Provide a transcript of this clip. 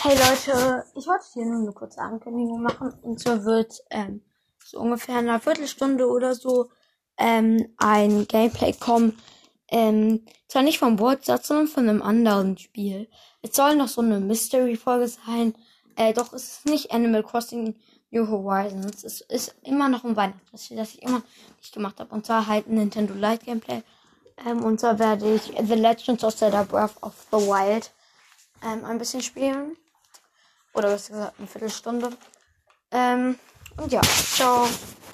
Hey Leute, ich wollte hier nur eine kurze Ankündigung machen. Und zwar wird ähm, so ungefähr in einer Viertelstunde oder so ähm, ein Gameplay kommen. Ähm, zwar nicht vom Wortsatz, sondern von einem anderen Spiel. Es soll noch so eine Mystery-Folge sein. Äh, doch es ist nicht Animal Crossing New Horizons. Es ist immer noch ein Weihnachtsspiel, das ich immer nicht gemacht habe. Und zwar halt ein Nintendo Lite Gameplay. Ähm, und zwar werde ich The Legends of Zelda Breath of the Wild ähm, ein bisschen spielen. Oder besser gesagt eine Viertelstunde. Ähm, und ja, ciao.